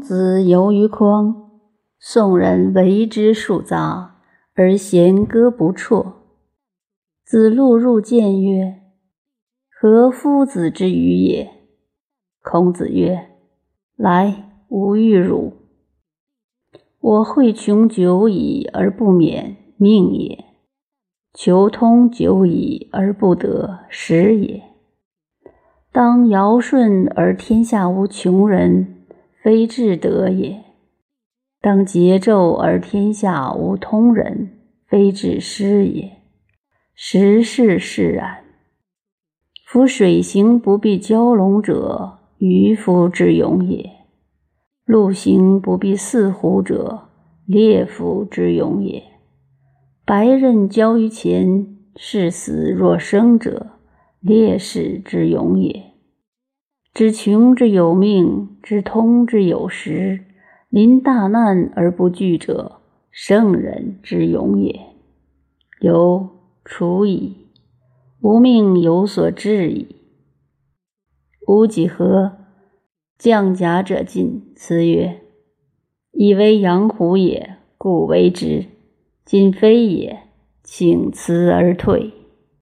子游于匡，宋人为之数杂，而弦歌不辍。子路入见曰：“何夫子之语也？”孔子曰：“来，吾欲汝。我会穷久矣而不免，命也；求通久矣而不得，时也。当尧舜而天下无穷人。”非至德也，当桀纣而天下无通人，非至失也。时势释然。夫水行不必蛟龙者，渔夫之勇也；陆行不必四虎者，猎夫之勇也。白刃交于前，视死若生者，烈士之勇也。知穷之有命，知通之有时，临大难而不惧者，圣人之勇也。由处矣，吾命有所至矣。吾几何？将甲者进，辞曰：“以为养虎也，故为之。今非也，请辞而退。”